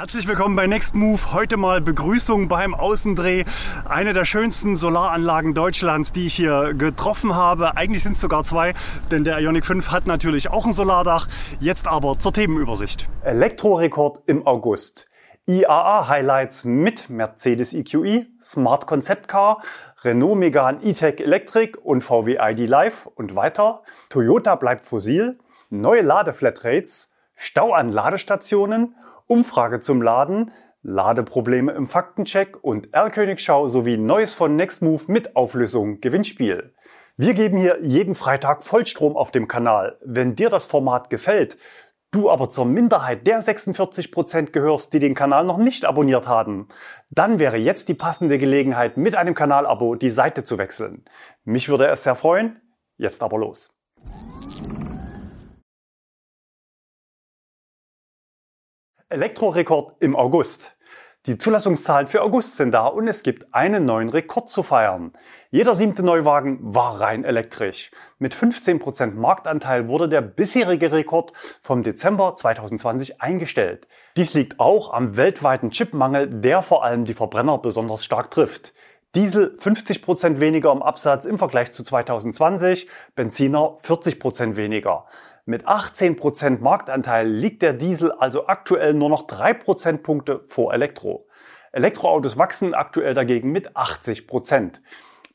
Herzlich willkommen bei Next Move. Heute mal Begrüßung beim Außendreh. Eine der schönsten Solaranlagen Deutschlands, die ich hier getroffen habe. Eigentlich sind es sogar zwei, denn der Ioniq 5 hat natürlich auch ein Solardach. Jetzt aber zur Themenübersicht. Elektrorekord im August. IAA-Highlights mit Mercedes EQE, Smart Concept Car, Renault Megane E-Tech Electric und VW ID Live und weiter. Toyota bleibt fossil, neue Ladeflatrates, Stau an Ladestationen Umfrage zum Laden, Ladeprobleme im Faktencheck und R-Königschau sowie Neues von Nextmove mit Auflösung Gewinnspiel. Wir geben hier jeden Freitag Vollstrom auf dem Kanal. Wenn dir das Format gefällt, du aber zur Minderheit der 46 Prozent gehörst, die den Kanal noch nicht abonniert haben, dann wäre jetzt die passende Gelegenheit, mit einem Kanalabo die Seite zu wechseln. Mich würde es sehr freuen. Jetzt aber los. Elektrorekord im August. Die Zulassungszahlen für August sind da und es gibt einen neuen Rekord zu feiern. Jeder siebte Neuwagen war rein elektrisch. Mit 15% Marktanteil wurde der bisherige Rekord vom Dezember 2020 eingestellt. Dies liegt auch am weltweiten Chipmangel, der vor allem die Verbrenner besonders stark trifft. Diesel 50% weniger im Absatz im Vergleich zu 2020, Benziner 40% weniger. Mit 18% Marktanteil liegt der Diesel also aktuell nur noch 3 Prozentpunkte vor Elektro. Elektroautos wachsen aktuell dagegen mit 80%.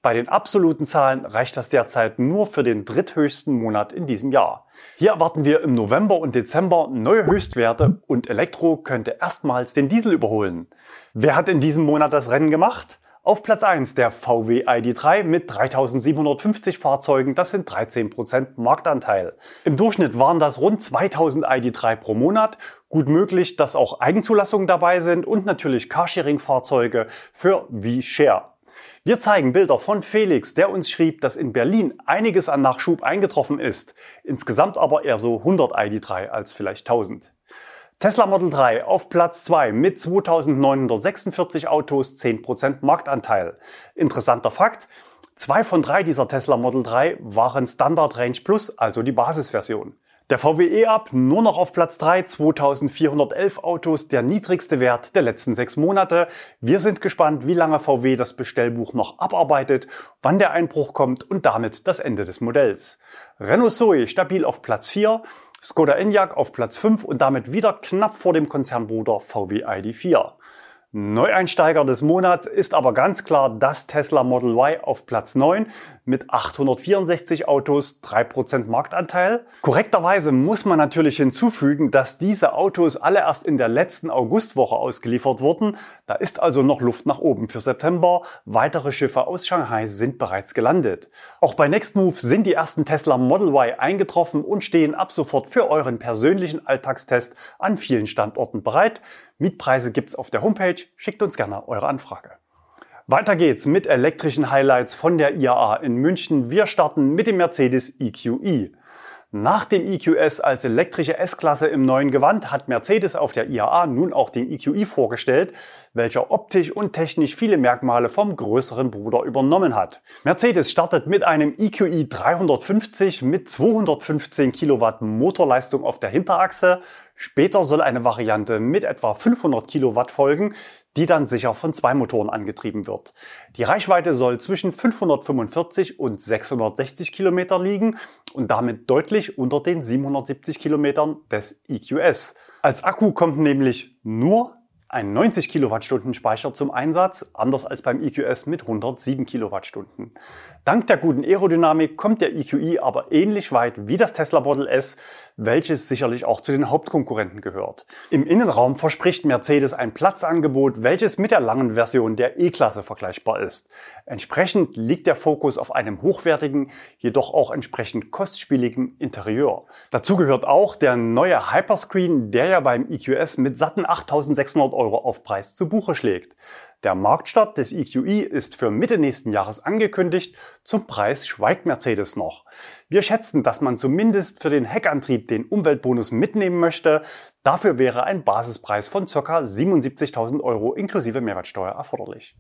Bei den absoluten Zahlen reicht das derzeit nur für den dritthöchsten Monat in diesem Jahr. Hier erwarten wir im November und Dezember neue Höchstwerte und Elektro könnte erstmals den Diesel überholen. Wer hat in diesem Monat das Rennen gemacht? Auf Platz 1 der VW ID3 mit 3750 Fahrzeugen, das sind 13% Marktanteil. Im Durchschnitt waren das rund 2000 ID3 pro Monat. Gut möglich, dass auch Eigenzulassungen dabei sind und natürlich Carsharing-Fahrzeuge für V-Share. Wir zeigen Bilder von Felix, der uns schrieb, dass in Berlin einiges an Nachschub eingetroffen ist. Insgesamt aber eher so 100 ID3 als vielleicht 1000. Tesla Model 3 auf Platz 2 mit 2946 Autos, 10% Marktanteil. Interessanter Fakt, zwei von drei dieser Tesla Model 3 waren Standard Range Plus, also die Basisversion. Der VW E-Up nur noch auf Platz 3, 2411 Autos, der niedrigste Wert der letzten sechs Monate. Wir sind gespannt, wie lange VW das Bestellbuch noch abarbeitet, wann der Einbruch kommt und damit das Ende des Modells. Renault Zoe stabil auf Platz 4, Skoda Enyaq auf Platz 5 und damit wieder knapp vor dem Konzernbruder VW ID4. Neueinsteiger des Monats ist aber ganz klar das Tesla Model Y auf Platz 9 mit 864 Autos, 3% Marktanteil. Korrekterweise muss man natürlich hinzufügen, dass diese Autos alle erst in der letzten Augustwoche ausgeliefert wurden. Da ist also noch Luft nach oben für September. Weitere Schiffe aus Shanghai sind bereits gelandet. Auch bei Nextmove sind die ersten Tesla Model Y eingetroffen und stehen ab sofort für euren persönlichen Alltagstest an vielen Standorten bereit. Mietpreise gibt's auf der Homepage. Schickt uns gerne eure Anfrage. Weiter geht's mit elektrischen Highlights von der IAA in München. Wir starten mit dem Mercedes EQE. Nach dem EQS als elektrische S-Klasse im neuen Gewand hat Mercedes auf der IAA nun auch den EQE vorgestellt, welcher optisch und technisch viele Merkmale vom größeren Bruder übernommen hat. Mercedes startet mit einem EQE 350 mit 215 Kilowatt Motorleistung auf der Hinterachse. Später soll eine Variante mit etwa 500 Kilowatt folgen, die dann sicher von zwei Motoren angetrieben wird. Die Reichweite soll zwischen 545 und 660 Kilometer liegen und damit deutlich unter den 770 Kilometern des EQS. Als Akku kommt nämlich nur ein 90 Kilowattstunden Speicher zum Einsatz, anders als beim EQS mit 107 Kilowattstunden. Dank der guten Aerodynamik kommt der EQE aber ähnlich weit wie das Tesla Model S, welches sicherlich auch zu den Hauptkonkurrenten gehört. Im Innenraum verspricht Mercedes ein Platzangebot, welches mit der langen Version der E-Klasse vergleichbar ist. Entsprechend liegt der Fokus auf einem hochwertigen, jedoch auch entsprechend kostspieligen Interieur. Dazu gehört auch der neue Hyperscreen, der ja beim EQS mit satten 8600 Euro Euro Aufpreis zu Buche schlägt. Der Marktstart des EQE ist für Mitte nächsten Jahres angekündigt. Zum Preis schweigt Mercedes noch. Wir schätzen, dass man zumindest für den Heckantrieb den Umweltbonus mitnehmen möchte. Dafür wäre ein Basispreis von ca. 77.000 Euro inklusive Mehrwertsteuer erforderlich.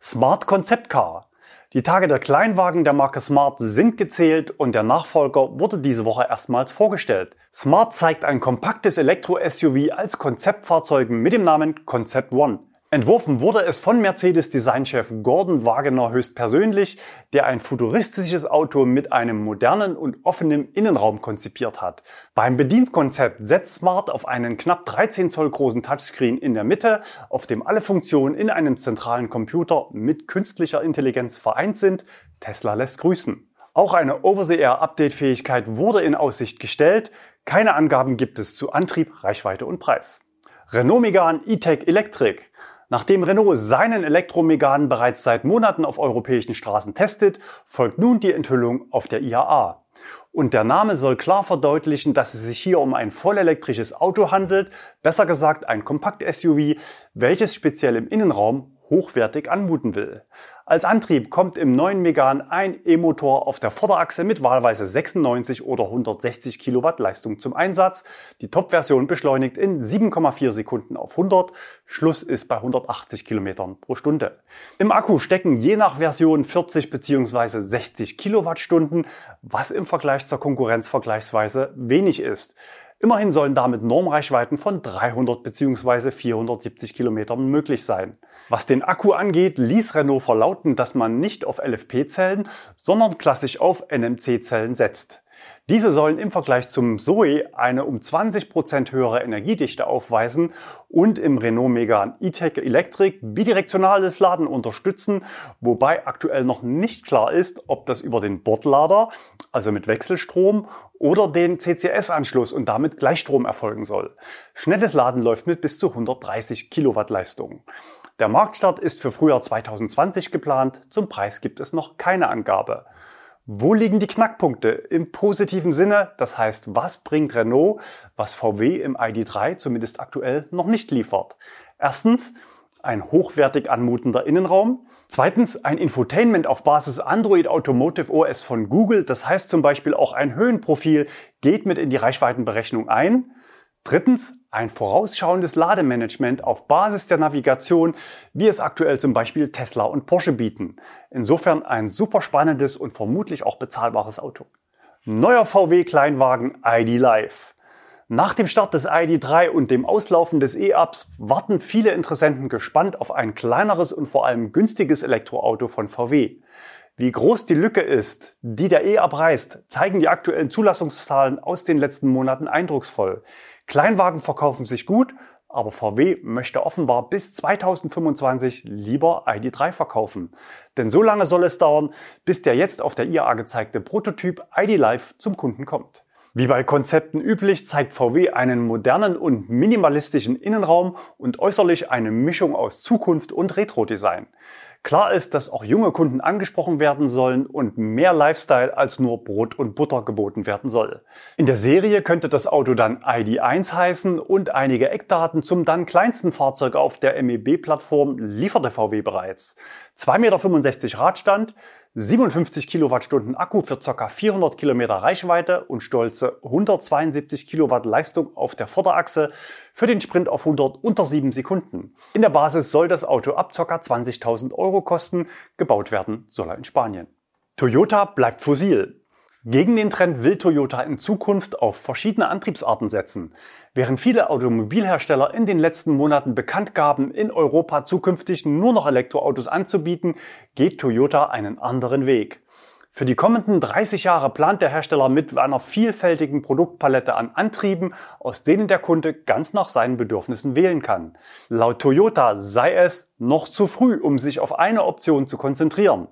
Smart Concept Car. Die Tage der Kleinwagen der Marke Smart sind gezählt und der Nachfolger wurde diese Woche erstmals vorgestellt. Smart zeigt ein kompaktes Elektro-SUV als Konzeptfahrzeug mit dem Namen Concept One. Entworfen wurde es von Mercedes-Designchef Gordon Wagener höchstpersönlich, der ein futuristisches Auto mit einem modernen und offenen Innenraum konzipiert hat. Beim Bedienkonzept setzt Smart auf einen knapp 13 Zoll großen Touchscreen in der Mitte, auf dem alle Funktionen in einem zentralen Computer mit künstlicher Intelligenz vereint sind. Tesla lässt grüßen. Auch eine Over-the-Air-Update-Fähigkeit wurde in Aussicht gestellt. Keine Angaben gibt es zu Antrieb, Reichweite und Preis. Renault Megane E-Tech Electric. Nachdem Renault seinen Elektromegan bereits seit Monaten auf europäischen Straßen testet, folgt nun die Enthüllung auf der IAA. Und der Name soll klar verdeutlichen, dass es sich hier um ein vollelektrisches Auto handelt, besser gesagt ein Kompakt-SUV, welches speziell im Innenraum hochwertig anmuten will. Als Antrieb kommt im neuen Megan ein E-Motor auf der Vorderachse mit wahlweise 96 oder 160 Kilowatt Leistung zum Einsatz. Die Top-Version beschleunigt in 7,4 Sekunden auf 100. Schluss ist bei 180 Kilometern pro Stunde. Im Akku stecken je nach Version 40 bzw. 60 Kilowattstunden, was im Vergleich zur Konkurrenz vergleichsweise wenig ist. Immerhin sollen damit Normreichweiten von 300 bzw. 470 Kilometern möglich sein. Was den Akku angeht, ließ Renault verlauten, dass man nicht auf LFP-Zellen, sondern klassisch auf NMC-Zellen setzt. Diese sollen im Vergleich zum Zoe eine um 20 Prozent höhere Energiedichte aufweisen und im Renault Megane E-Tech Electric bidirektionales Laden unterstützen, wobei aktuell noch nicht klar ist, ob das über den Bordlader, also mit Wechselstrom, oder den CCS-Anschluss und damit Gleichstrom erfolgen soll. Schnelles Laden läuft mit bis zu 130 Kilowatt Leistung. Der Marktstart ist für Frühjahr 2020 geplant, zum Preis gibt es noch keine Angabe. Wo liegen die Knackpunkte im positiven Sinne? Das heißt, was bringt Renault, was VW im ID3 zumindest aktuell noch nicht liefert? Erstens, ein hochwertig anmutender Innenraum. Zweitens, ein Infotainment auf Basis Android Automotive OS von Google. Das heißt zum Beispiel auch ein Höhenprofil geht mit in die Reichweitenberechnung ein. Drittens, ein vorausschauendes Lademanagement auf Basis der Navigation, wie es aktuell zum Beispiel Tesla und Porsche bieten. Insofern ein super spannendes und vermutlich auch bezahlbares Auto. Neuer VW Kleinwagen ID Live. Nach dem Start des ID3 und dem Auslaufen des E-Ups warten viele Interessenten gespannt auf ein kleineres und vor allem günstiges Elektroauto von VW. Wie groß die Lücke ist, die der E abreißt, zeigen die aktuellen Zulassungszahlen aus den letzten Monaten eindrucksvoll. Kleinwagen verkaufen sich gut, aber VW möchte offenbar bis 2025 lieber ID3 verkaufen. Denn so lange soll es dauern, bis der jetzt auf der IAA gezeigte Prototyp ID Live zum Kunden kommt. Wie bei Konzepten üblich zeigt VW einen modernen und minimalistischen Innenraum und äußerlich eine Mischung aus Zukunft und Retro-Design. Klar ist, dass auch junge Kunden angesprochen werden sollen und mehr Lifestyle als nur Brot und Butter geboten werden soll. In der Serie könnte das Auto dann ID1 heißen und einige Eckdaten zum dann kleinsten Fahrzeug auf der MEB-Plattform lieferte VW bereits. 2,65 Meter Radstand, 57 Kilowattstunden Akku für ca. 400 Kilometer Reichweite und stolze 172 Kilowatt Leistung auf der Vorderachse für den Sprint auf 100 unter 7 Sekunden. In der Basis soll das Auto ab ca. 20.000 Euro kosten. Gebaut werden soll er in Spanien. Toyota bleibt fossil. Gegen den Trend will Toyota in Zukunft auf verschiedene Antriebsarten setzen. Während viele Automobilhersteller in den letzten Monaten bekannt gaben, in Europa zukünftig nur noch Elektroautos anzubieten, geht Toyota einen anderen Weg. Für die kommenden 30 Jahre plant der Hersteller mit einer vielfältigen Produktpalette an Antrieben, aus denen der Kunde ganz nach seinen Bedürfnissen wählen kann. Laut Toyota sei es noch zu früh, um sich auf eine Option zu konzentrieren.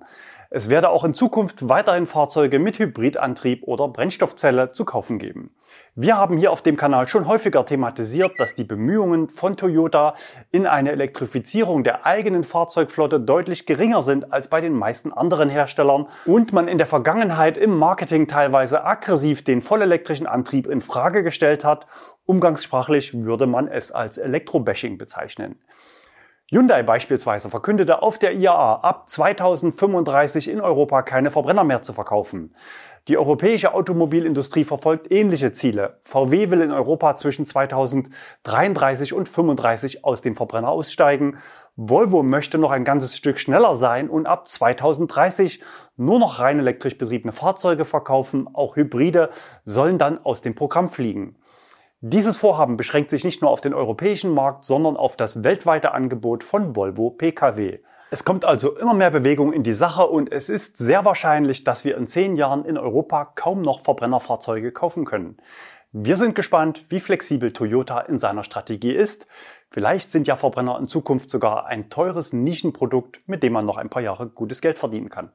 Es werde auch in Zukunft weiterhin Fahrzeuge mit Hybridantrieb oder Brennstoffzelle zu kaufen geben. Wir haben hier auf dem Kanal schon häufiger thematisiert, dass die Bemühungen von Toyota in eine Elektrifizierung der eigenen Fahrzeugflotte deutlich geringer sind als bei den meisten anderen Herstellern und man in der Vergangenheit im Marketing teilweise aggressiv den vollelektrischen Antrieb in Frage gestellt hat. Umgangssprachlich würde man es als Elektrobashing bezeichnen. Hyundai beispielsweise verkündete auf der IAA ab 2035 in Europa keine Verbrenner mehr zu verkaufen. Die europäische Automobilindustrie verfolgt ähnliche Ziele. VW will in Europa zwischen 2033 und 35 aus dem Verbrenner aussteigen. Volvo möchte noch ein ganzes Stück schneller sein und ab 2030 nur noch rein elektrisch betriebene Fahrzeuge verkaufen. Auch Hybride sollen dann aus dem Programm fliegen. Dieses Vorhaben beschränkt sich nicht nur auf den europäischen Markt, sondern auf das weltweite Angebot von Volvo Pkw. Es kommt also immer mehr Bewegung in die Sache und es ist sehr wahrscheinlich, dass wir in zehn Jahren in Europa kaum noch Verbrennerfahrzeuge kaufen können. Wir sind gespannt, wie flexibel Toyota in seiner Strategie ist. Vielleicht sind ja Verbrenner in Zukunft sogar ein teures Nischenprodukt, mit dem man noch ein paar Jahre gutes Geld verdienen kann.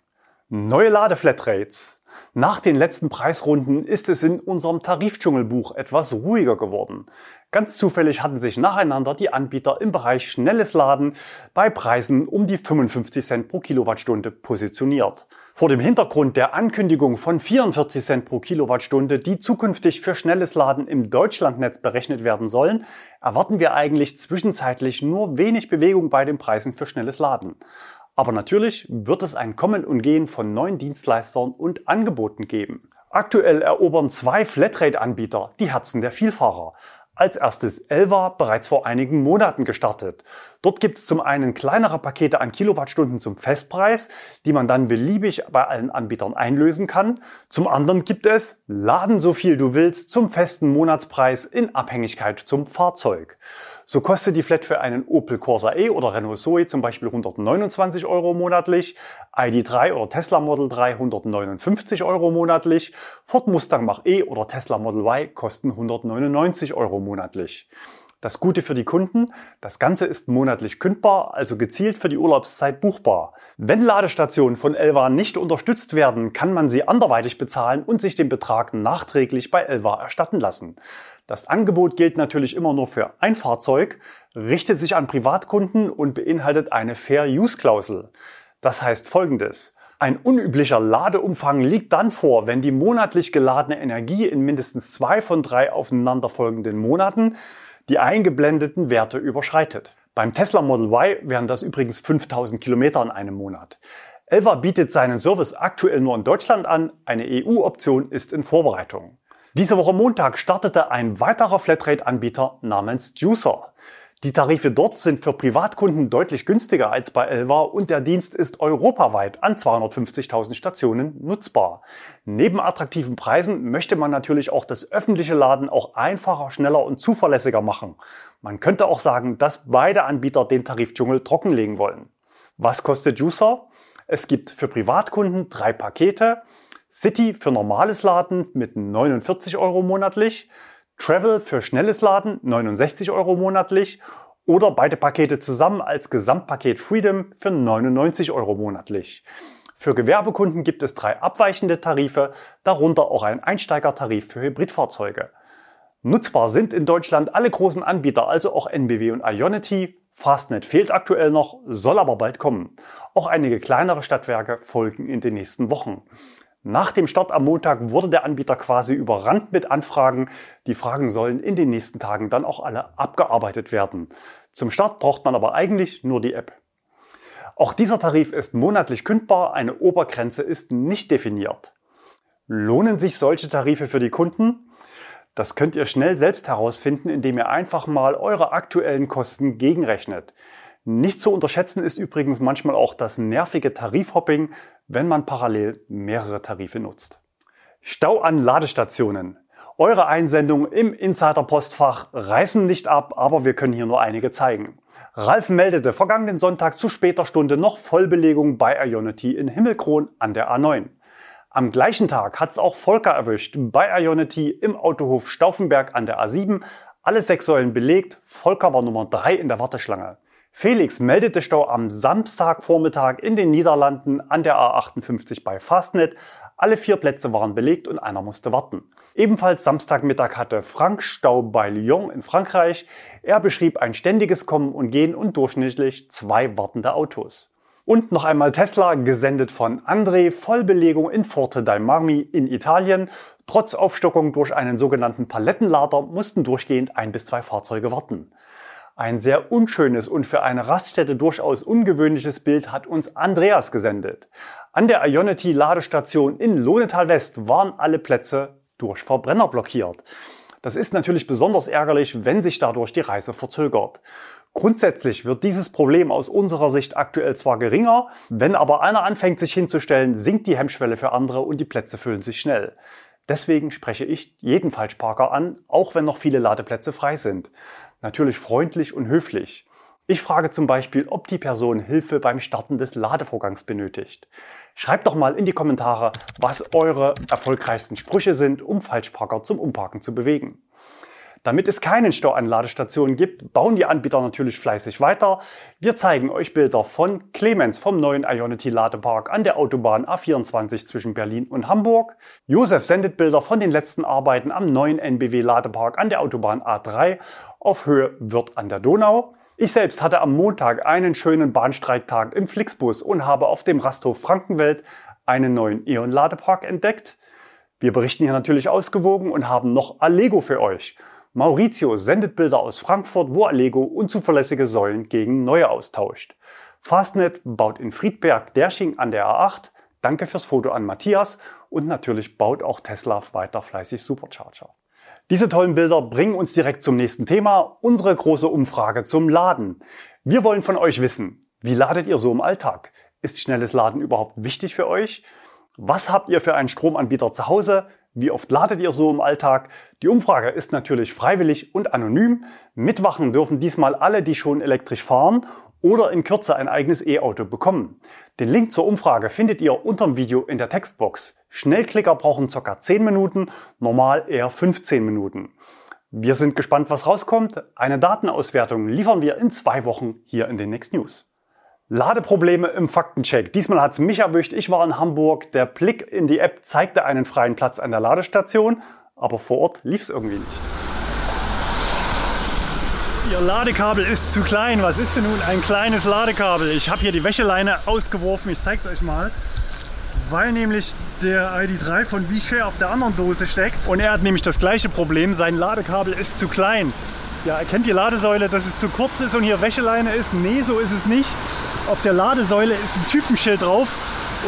Neue Ladeflatrates. Nach den letzten Preisrunden ist es in unserem Tarifdschungelbuch etwas ruhiger geworden. Ganz zufällig hatten sich nacheinander die Anbieter im Bereich schnelles Laden bei Preisen um die 55 Cent pro Kilowattstunde positioniert. Vor dem Hintergrund der Ankündigung von 44 Cent pro Kilowattstunde, die zukünftig für schnelles Laden im Deutschlandnetz berechnet werden sollen, erwarten wir eigentlich zwischenzeitlich nur wenig Bewegung bei den Preisen für schnelles Laden. Aber natürlich wird es ein Kommen und Gehen von neuen Dienstleistern und Angeboten geben. Aktuell erobern zwei Flatrate-Anbieter die Herzen der Vielfahrer. Als erstes Elva bereits vor einigen Monaten gestartet. Dort gibt es zum einen kleinere Pakete an Kilowattstunden zum Festpreis, die man dann beliebig bei allen Anbietern einlösen kann. Zum anderen gibt es Laden so viel du willst zum festen Monatspreis in Abhängigkeit zum Fahrzeug. So kostet die Flat für einen Opel Corsa E oder Renault Zoe zum Beispiel 129 Euro monatlich, ID3 oder Tesla Model 3 159 Euro monatlich, Ford Mustang Mach-E oder Tesla Model Y kosten 199 Euro monatlich. Das Gute für die Kunden, das Ganze ist monatlich kündbar, also gezielt für die Urlaubszeit buchbar. Wenn Ladestationen von Elva nicht unterstützt werden, kann man sie anderweitig bezahlen und sich den Betrag nachträglich bei Elva erstatten lassen. Das Angebot gilt natürlich immer nur für ein Fahrzeug, richtet sich an Privatkunden und beinhaltet eine Fair-Use-Klausel. Das heißt folgendes. Ein unüblicher Ladeumfang liegt dann vor, wenn die monatlich geladene Energie in mindestens zwei von drei aufeinanderfolgenden Monaten die eingeblendeten Werte überschreitet. Beim Tesla Model Y wären das übrigens 5000 Kilometer in einem Monat. Elva bietet seinen Service aktuell nur in Deutschland an, eine EU-Option ist in Vorbereitung. Diese Woche Montag startete ein weiterer Flatrate-Anbieter namens Juicer. Die Tarife dort sind für Privatkunden deutlich günstiger als bei Elva und der Dienst ist europaweit an 250.000 Stationen nutzbar. Neben attraktiven Preisen möchte man natürlich auch das öffentliche Laden auch einfacher, schneller und zuverlässiger machen. Man könnte auch sagen, dass beide Anbieter den Tarifdschungel trockenlegen wollen. Was kostet Juicer? Es gibt für Privatkunden drei Pakete. City für normales Laden mit 49 Euro monatlich, Travel für schnelles Laden 69 Euro monatlich oder beide Pakete zusammen als Gesamtpaket Freedom für 99 Euro monatlich. Für Gewerbekunden gibt es drei abweichende Tarife, darunter auch ein Einsteigertarif für Hybridfahrzeuge. Nutzbar sind in Deutschland alle großen Anbieter, also auch NBW und Ionity. Fastnet fehlt aktuell noch, soll aber bald kommen. Auch einige kleinere Stadtwerke folgen in den nächsten Wochen. Nach dem Start am Montag wurde der Anbieter quasi überrannt mit Anfragen. Die Fragen sollen in den nächsten Tagen dann auch alle abgearbeitet werden. Zum Start braucht man aber eigentlich nur die App. Auch dieser Tarif ist monatlich kündbar, eine Obergrenze ist nicht definiert. Lohnen sich solche Tarife für die Kunden? Das könnt ihr schnell selbst herausfinden, indem ihr einfach mal eure aktuellen Kosten gegenrechnet. Nicht zu unterschätzen ist übrigens manchmal auch das nervige Tarifhopping, wenn man parallel mehrere Tarife nutzt. Stau an Ladestationen. Eure Einsendungen im Insider-Postfach reißen nicht ab, aber wir können hier nur einige zeigen. Ralf meldete vergangenen Sonntag zu später Stunde noch Vollbelegung bei Ionity in Himmelkron an der A9. Am gleichen Tag hat's auch Volker erwischt bei Ionity im Autohof Stauffenberg an der A7. Alle sechs Säulen belegt. Volker war Nummer drei in der Warteschlange. Felix meldete Stau am Samstagvormittag in den Niederlanden an der A58 bei Fastnet. Alle vier Plätze waren belegt und einer musste warten. Ebenfalls Samstagmittag hatte Frank Stau bei Lyon in Frankreich. Er beschrieb ein ständiges Kommen und Gehen und durchschnittlich zwei wartende Autos. Und noch einmal Tesla, gesendet von André, Vollbelegung in Forte dei Marmi in Italien. Trotz Aufstockung durch einen sogenannten Palettenlader mussten durchgehend ein bis zwei Fahrzeuge warten. Ein sehr unschönes und für eine Raststätte durchaus ungewöhnliches Bild hat uns Andreas gesendet. An der Ionity Ladestation in Lohnetal West waren alle Plätze durch Verbrenner blockiert. Das ist natürlich besonders ärgerlich, wenn sich dadurch die Reise verzögert. Grundsätzlich wird dieses Problem aus unserer Sicht aktuell zwar geringer, wenn aber einer anfängt sich hinzustellen, sinkt die Hemmschwelle für andere und die Plätze füllen sich schnell. Deswegen spreche ich jeden Falschparker an, auch wenn noch viele Ladeplätze frei sind. Natürlich freundlich und höflich. Ich frage zum Beispiel, ob die Person Hilfe beim Starten des Ladevorgangs benötigt. Schreibt doch mal in die Kommentare, was eure erfolgreichsten Sprüche sind, um Falschparker zum Umparken zu bewegen. Damit es keinen Stau an Ladestationen gibt, bauen die Anbieter natürlich fleißig weiter. Wir zeigen euch Bilder von Clemens vom neuen Ionity Ladepark an der Autobahn A24 zwischen Berlin und Hamburg. Josef sendet Bilder von den letzten Arbeiten am neuen NBW Ladepark an der Autobahn A3 auf Höhe Wirth an der Donau. Ich selbst hatte am Montag einen schönen Bahnstreiktag im Flixbus und habe auf dem Rasthof Frankenwelt einen neuen E.ON-Ladepark entdeckt. Wir berichten hier natürlich ausgewogen und haben noch Allego für euch. Maurizio sendet Bilder aus Frankfurt, wo Allego unzuverlässige Säulen gegen neue austauscht. Fastnet baut in Friedberg Dersching an der A8. Danke fürs Foto an Matthias. Und natürlich baut auch Tesla weiter fleißig Supercharger. Diese tollen Bilder bringen uns direkt zum nächsten Thema, unsere große Umfrage zum Laden. Wir wollen von euch wissen, wie ladet ihr so im Alltag? Ist schnelles Laden überhaupt wichtig für euch? Was habt ihr für einen Stromanbieter zu Hause? Wie oft ladet ihr so im Alltag? Die Umfrage ist natürlich freiwillig und anonym. Mitwachen dürfen diesmal alle, die schon elektrisch fahren oder in Kürze ein eigenes E-Auto bekommen. Den Link zur Umfrage findet ihr unterm Video in der Textbox. Schnellklicker brauchen ca. 10 Minuten, normal eher 15 Minuten. Wir sind gespannt, was rauskommt. Eine Datenauswertung liefern wir in zwei Wochen hier in den Next News. Ladeprobleme im Faktencheck. Diesmal hat es mich erwischt. Ich war in Hamburg. Der Blick in die App zeigte einen freien Platz an der Ladestation, aber vor Ort lief es irgendwie nicht. Ihr Ladekabel ist zu klein. Was ist denn nun ein kleines Ladekabel? Ich habe hier die Wäscheleine ausgeworfen. Ich zeige es euch mal. Weil nämlich der ID3 von V-Share auf der anderen Dose steckt. Und er hat nämlich das gleiche Problem. Sein Ladekabel ist zu klein. Ja, erkennt die Ladesäule, dass es zu kurz ist und hier Wäscheleine ist? Nee, so ist es nicht. Auf der Ladesäule ist ein Typenschild drauf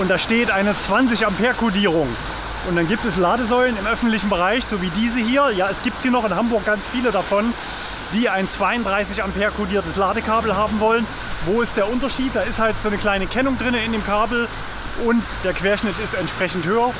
und da steht eine 20 Ampere Kodierung. Und dann gibt es Ladesäulen im öffentlichen Bereich, so wie diese hier. Ja, es gibt sie noch in Hamburg ganz viele davon, die ein 32 Ampere kodiertes Ladekabel haben wollen. Wo ist der Unterschied? Da ist halt so eine kleine Kennung drin in dem Kabel und der Querschnitt ist entsprechend höher.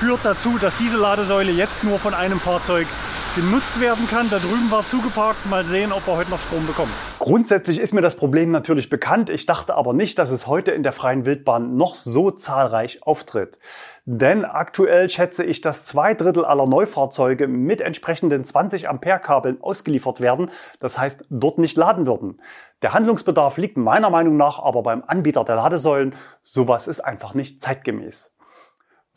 Führt dazu, dass diese Ladesäule jetzt nur von einem Fahrzeug genutzt werden kann. Da drüben war zugeparkt. Mal sehen, ob wir heute noch Strom bekommen. Grundsätzlich ist mir das Problem natürlich bekannt. Ich dachte aber nicht, dass es heute in der freien Wildbahn noch so zahlreich auftritt. Denn aktuell schätze ich, dass zwei Drittel aller Neufahrzeuge mit entsprechenden 20 Ampere Kabeln ausgeliefert werden. Das heißt, dort nicht laden würden. Der Handlungsbedarf liegt meiner Meinung nach aber beim Anbieter der Ladesäulen. Sowas ist einfach nicht zeitgemäß.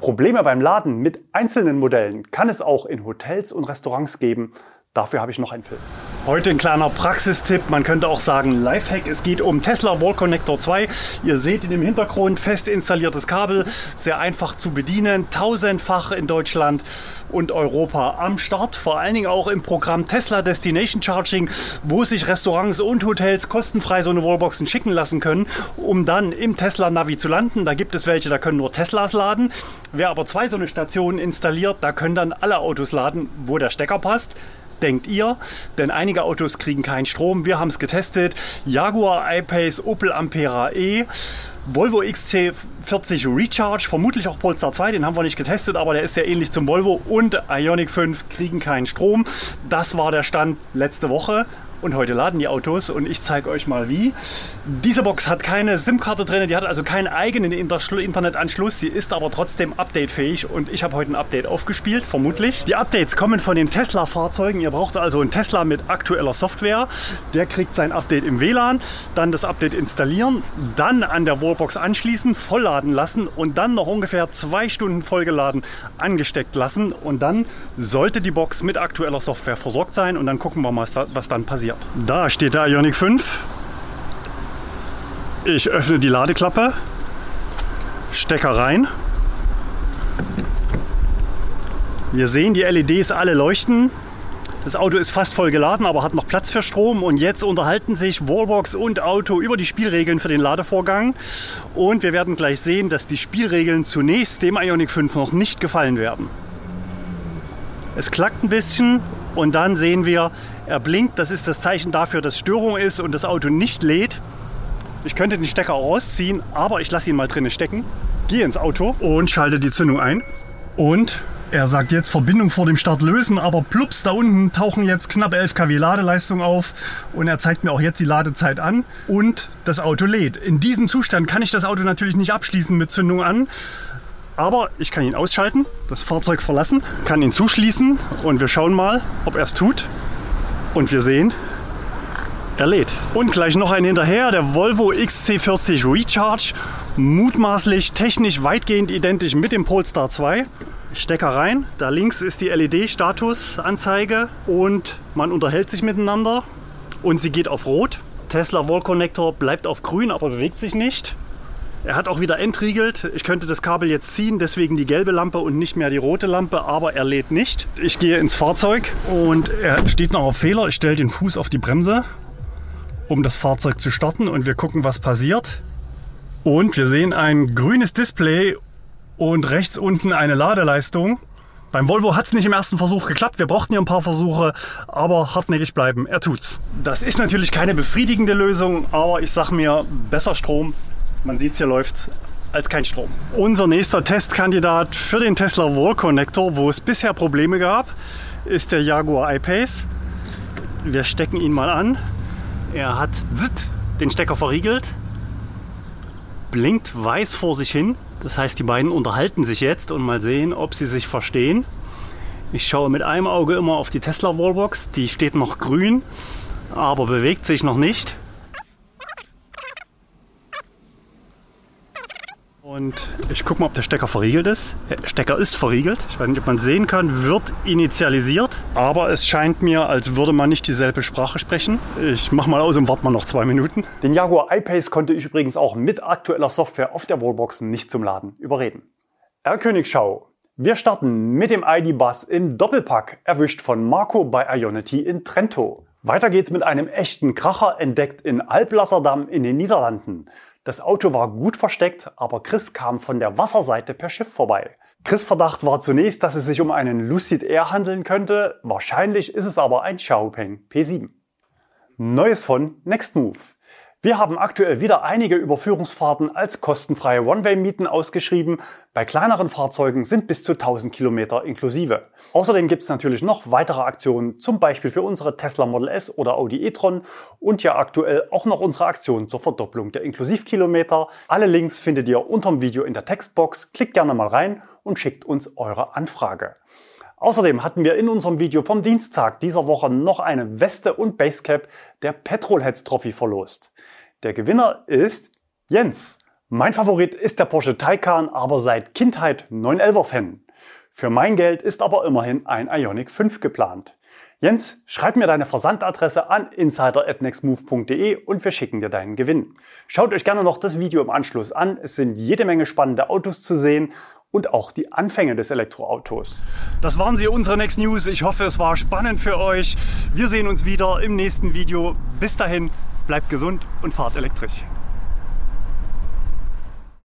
Probleme beim Laden mit einzelnen Modellen kann es auch in Hotels und Restaurants geben. Dafür habe ich noch einen Film. Heute ein kleiner Praxistipp, man könnte auch sagen Lifehack. Es geht um Tesla Wall Connector 2. Ihr seht in dem Hintergrund fest installiertes Kabel, sehr einfach zu bedienen, tausendfach in Deutschland und Europa am Start. Vor allen Dingen auch im Programm Tesla Destination Charging, wo sich Restaurants und Hotels kostenfrei so eine Wallboxen schicken lassen können, um dann im Tesla Navi zu landen. Da gibt es welche, da können nur Teslas laden. Wer aber zwei so eine Stationen installiert, da können dann alle Autos laden, wo der Stecker passt denkt ihr? Denn einige Autos kriegen keinen Strom. Wir haben es getestet. Jaguar I-Pace, Opel Ampera E. Volvo XC40 Recharge, vermutlich auch Polestar 2, den haben wir nicht getestet, aber der ist sehr ähnlich zum Volvo und Ionic 5 kriegen keinen Strom. Das war der Stand letzte Woche und heute laden die Autos und ich zeige euch mal wie. Diese Box hat keine SIM-Karte drin, die hat also keinen eigenen Internetanschluss, sie ist aber trotzdem updatefähig und ich habe heute ein Update aufgespielt, vermutlich. Die Updates kommen von den Tesla-Fahrzeugen, ihr braucht also einen Tesla mit aktueller Software, der kriegt sein Update im WLAN, dann das Update installieren, dann an der Wallbox anschließen, vollladen lassen und dann noch ungefähr zwei Stunden vollgeladen angesteckt lassen. Und dann sollte die Box mit aktueller Software versorgt sein und dann gucken wir mal, was dann passiert passiert. Da steht der Ionic 5. Ich öffne die Ladeklappe, Stecker rein. Wir sehen, die LEDs alle leuchten. Das Auto ist fast voll geladen, aber hat noch Platz für Strom. Und jetzt unterhalten sich Wallbox und Auto über die Spielregeln für den Ladevorgang. Und wir werden gleich sehen, dass die Spielregeln zunächst dem Ioniq 5 noch nicht gefallen werden. Es klackt ein bisschen und dann sehen wir, er blinkt. Das ist das Zeichen dafür, dass Störung ist und das Auto nicht lädt. Ich könnte den Stecker auch rausziehen, aber ich lasse ihn mal drinnen stecken. Gehe ins Auto und schalte die Zündung ein. Und er sagt jetzt Verbindung vor dem Start lösen, aber plups, da unten tauchen jetzt knapp 11 kW Ladeleistung auf und er zeigt mir auch jetzt die Ladezeit an und das Auto lädt. In diesem Zustand kann ich das Auto natürlich nicht abschließen mit Zündung an, aber ich kann ihn ausschalten, das Fahrzeug verlassen, kann ihn zuschließen und wir schauen mal, ob er es tut. Und wir sehen, er lädt. Und gleich noch ein hinterher, der Volvo XC40 Recharge, mutmaßlich technisch weitgehend identisch mit dem Polestar 2. Stecker rein. Da links ist die LED-Statusanzeige und man unterhält sich miteinander und sie geht auf Rot. Tesla Wall Connector bleibt auf Grün, aber bewegt sich nicht. Er hat auch wieder entriegelt. Ich könnte das Kabel jetzt ziehen, deswegen die gelbe Lampe und nicht mehr die rote Lampe, aber er lädt nicht. Ich gehe ins Fahrzeug und er steht noch auf Fehler. Ich stelle den Fuß auf die Bremse, um das Fahrzeug zu starten und wir gucken, was passiert. Und wir sehen ein grünes Display und rechts unten eine Ladeleistung. Beim Volvo hat es nicht im ersten Versuch geklappt. Wir brauchten hier ein paar Versuche, aber hartnäckig bleiben. Er tut's. Das ist natürlich keine befriedigende Lösung, aber ich sag mir, besser Strom. Man sieht hier läuft als kein Strom. Unser nächster Testkandidat für den Tesla Wall Connector, wo es bisher Probleme gab, ist der Jaguar I-Pace. Wir stecken ihn mal an. Er hat den Stecker verriegelt, blinkt weiß vor sich hin. Das heißt, die beiden unterhalten sich jetzt und mal sehen, ob sie sich verstehen. Ich schaue mit einem Auge immer auf die Tesla Wallbox. Die steht noch grün, aber bewegt sich noch nicht. Und ich gucke mal, ob der Stecker verriegelt ist. Der Stecker ist verriegelt. Ich weiß nicht, ob man sehen kann, wird initialisiert. Aber es scheint mir, als würde man nicht dieselbe Sprache sprechen. Ich mache mal aus und warte mal noch zwei Minuten. Den Jaguar I-Pace konnte ich übrigens auch mit aktueller Software auf der Wallbox nicht zum Laden überreden. R. Königschau. Wir starten mit dem ID-Bus im Doppelpack, erwischt von Marco bei Ionity in Trento. Weiter geht's mit einem echten Kracher, entdeckt in Alblasserdam in den Niederlanden. Das Auto war gut versteckt, aber Chris kam von der Wasserseite per Schiff vorbei. Chris Verdacht war zunächst, dass es sich um einen Lucid Air handeln könnte. Wahrscheinlich ist es aber ein Xiaopeng P7. Neues von Nextmove. Wir haben aktuell wieder einige Überführungsfahrten als kostenfreie One-Way-Mieten ausgeschrieben. Bei kleineren Fahrzeugen sind bis zu 1000 Kilometer inklusive. Außerdem gibt es natürlich noch weitere Aktionen, zum Beispiel für unsere Tesla Model S oder Audi e-tron und ja aktuell auch noch unsere Aktion zur Verdopplung der Inklusivkilometer. Alle Links findet ihr unterm Video in der Textbox. Klickt gerne mal rein und schickt uns eure Anfrage. Außerdem hatten wir in unserem Video vom Dienstag dieser Woche noch eine Weste und Basecap der Petrolheads Trophy verlost. Der Gewinner ist Jens. Mein Favorit ist der Porsche Taycan, aber seit Kindheit 911er Fan. Für mein Geld ist aber immerhin ein Ionic 5 geplant. Jens, schreib mir deine Versandadresse an insider.nextmove.de und wir schicken dir deinen Gewinn. Schaut euch gerne noch das Video im Anschluss an. Es sind jede Menge spannende Autos zu sehen und auch die Anfänge des Elektroautos. Das waren sie, unsere Next News. Ich hoffe, es war spannend für euch. Wir sehen uns wieder im nächsten Video. Bis dahin, bleibt gesund und fahrt elektrisch.